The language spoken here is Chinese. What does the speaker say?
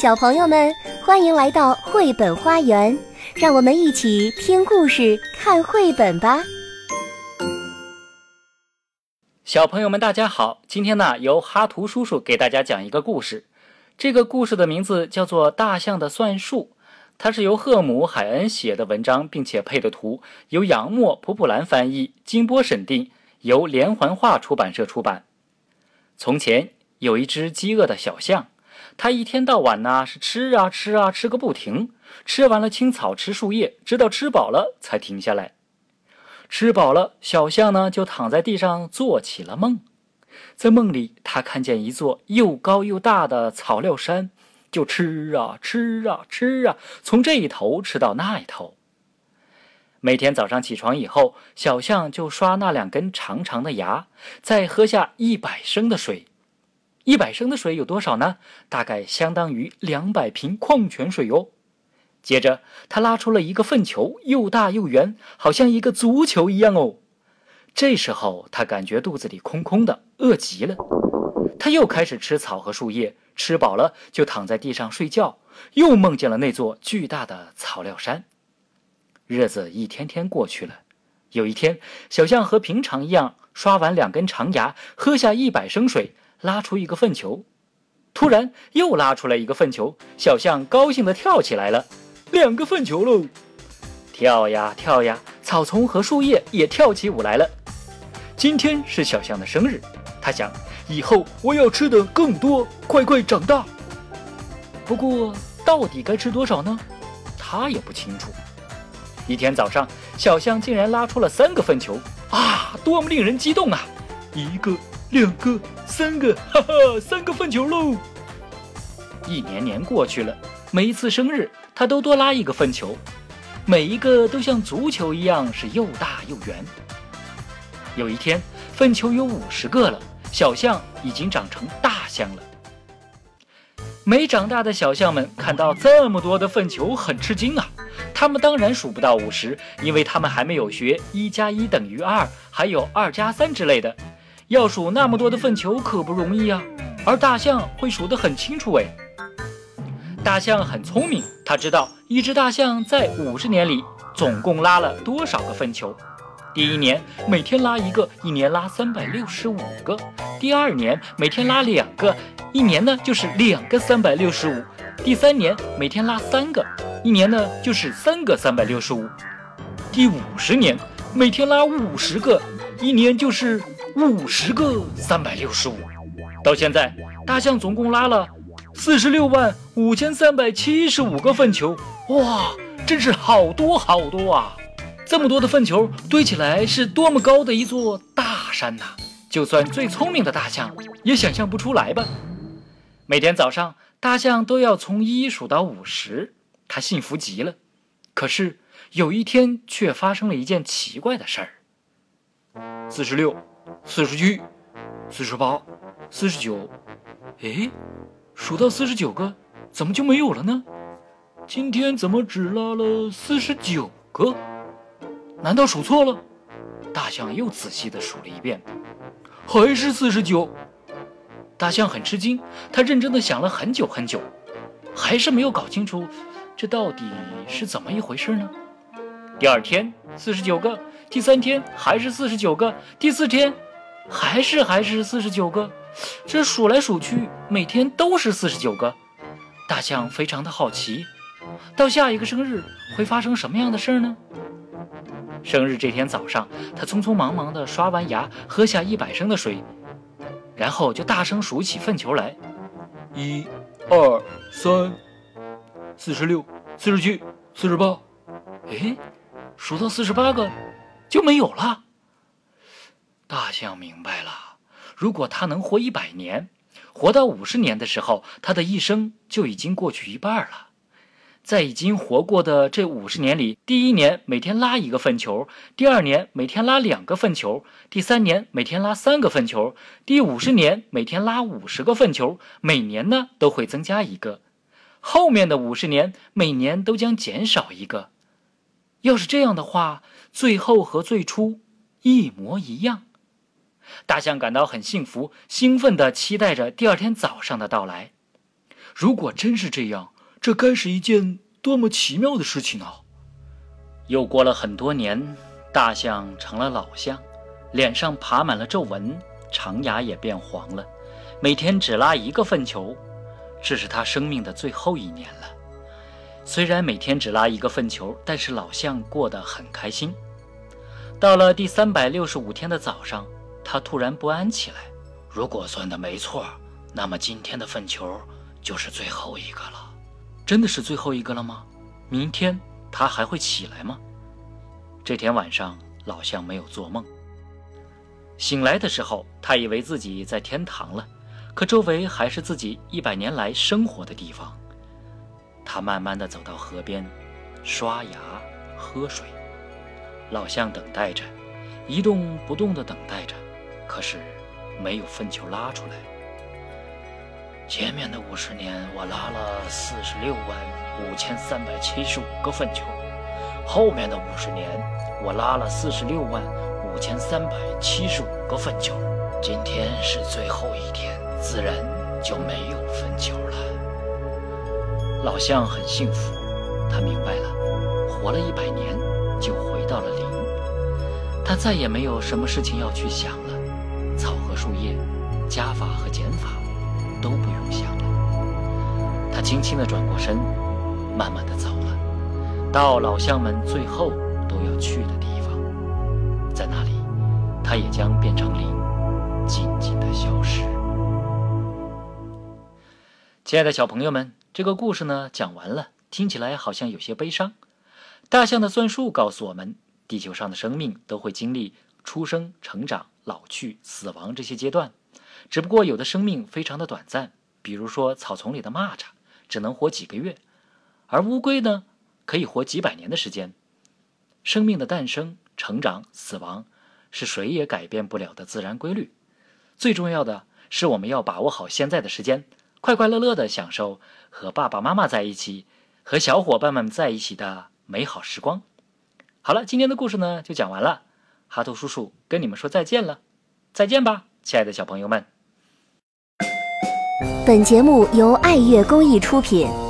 小朋友们，欢迎来到绘本花园，让我们一起听故事、看绘本吧。小朋友们，大家好！今天呢，由哈图叔叔给大家讲一个故事。这个故事的名字叫做《大象的算术》，它是由赫姆·海恩写的文章，并且配的图，由杨默·普普兰翻译，金波审定，由连环画出版社出版。从前有一只饥饿的小象。他一天到晚呢是吃啊吃啊吃个不停，吃完了青草，吃树叶，直到吃饱了才停下来。吃饱了，小象呢就躺在地上做起了梦。在梦里，他看见一座又高又大的草料山，就吃啊吃啊吃啊，从这一头吃到那一头。每天早上起床以后，小象就刷那两根长长的牙，再喝下一百升的水。一百升的水有多少呢？大概相当于两百瓶矿泉水哟。接着，他拉出了一个粪球，又大又圆，好像一个足球一样哦。这时候，他感觉肚子里空空的，饿极了。他又开始吃草和树叶，吃饱了就躺在地上睡觉，又梦见了那座巨大的草料山。日子一天天过去了。有一天，小象和平常一样，刷完两根长牙，喝下一百升水。拉出一个粪球，突然又拉出来一个粪球，小象高兴地跳起来了，两个粪球喽！跳呀跳呀，草丛和树叶也跳起舞来了。今天是小象的生日，他想，以后我要吃的更多，快快长大。不过，到底该吃多少呢？他也不清楚。一天早上，小象竟然拉出了三个粪球，啊，多么令人激动啊！一个。两个，三个，哈哈，三个粪球喽！一年年过去了，每一次生日，他都多拉一个粪球，每一个都像足球一样，是又大又圆。有一天，粪球有五十个了，小象已经长成大象了。没长大的小象们看到这么多的粪球，很吃惊啊！他们当然数不到五十，因为他们还没有学一加一等于二，还有二加三之类的。要数那么多的粪球可不容易啊，而大象会数得很清楚哎。大象很聪明，它知道一只大象在五十年里总共拉了多少个粪球。第一年每天拉一个，一年拉三百六十五个；第二年每天拉两个，一年呢就是两个三百六十五；第三年每天拉三个，一年呢就是三个三百六十五；第五十年每天拉五十个，一年就是。五十个三百六十五，到现在，大象总共拉了四十六万五千三百七十五个粪球，哇，真是好多好多啊！这么多的粪球堆起来，是多么高的一座大山呐！就算最聪明的大象也想象不出来吧。每天早上，大象都要从一数到五十，它幸福极了。可是有一天，却发生了一件奇怪的事儿：四十六。四十七，四十八，四十九，哎，数到四十九个，怎么就没有了呢？今天怎么只拉了四十九个？难道数错了？大象又仔细的数了一遍，还是四十九。大象很吃惊，他认真的想了很久很久，还是没有搞清楚这到底是怎么一回事呢？第二天，四十九个。第三天还是四十九个，第四天还是还是四十九个，这数来数去，每天都是四十九个。大象非常的好奇，到下一个生日会发生什么样的事儿呢？生日这天早上，他匆匆忙忙地刷完牙，喝下一百升的水，然后就大声数起粪球来：一、二、三、四十六、四十七、四十八。哎，数到四十八个。就没有了。大象明白了，如果他能活一百年，活到五十年的时候，他的一生就已经过去一半了。在已经活过的这五十年里，第一年每天拉一个粪球，第二年每天拉两个粪球，第三年每天拉三个粪球，第五十年每天拉五十个粪球，每年呢都会增加一个，后面的五十年每年都将减少一个。要是这样的话，最后和最初一模一样。大象感到很幸福，兴奋地期待着第二天早上的到来。如果真是这样，这该是一件多么奇妙的事情啊！又过了很多年，大象成了老象，脸上爬满了皱纹，长牙也变黄了，每天只拉一个粪球。这是他生命的最后一年了。虽然每天只拉一个粪球，但是老象过得很开心。到了第三百六十五天的早上，他突然不安起来。如果算的没错，那么今天的粪球就是最后一个了。真的是最后一个了吗？明天他还会起来吗？这天晚上，老象没有做梦。醒来的时候，他以为自己在天堂了。可周围还是自己一百年来生活的地方。他慢慢的走到河边，刷牙、喝水。老象等待着，一动不动的等待着，可是没有粪球拉出来。前面的五十年，我拉了四十六万五千三百七十五个粪球；后面的五十年，我拉了四十六万五千三百七十五个粪球。今天是最后一天。自然就没有粪球了。老象很幸福，他明白了，活了一百年就回到了零，他再也没有什么事情要去想了，草和树叶，加法和减法都不用想了。他轻轻地转过身，慢慢地走了，到老象们最后都要去的地方，在那里，他也将变成零，静静地消失。亲爱的小朋友们，这个故事呢讲完了，听起来好像有些悲伤。大象的算术告诉我们，地球上的生命都会经历出生、成长、老去、死亡这些阶段，只不过有的生命非常的短暂，比如说草丛里的蚂蚱只能活几个月，而乌龟呢可以活几百年的时间。生命的诞生、成长、死亡是谁也改变不了的自然规律。最重要的是，我们要把握好现在的时间。快快乐乐的享受和爸爸妈妈在一起，和小伙伴们在一起的美好时光。好了，今天的故事呢就讲完了，哈图叔叔跟你们说再见了，再见吧，亲爱的小朋友们。本节目由爱乐公益出品。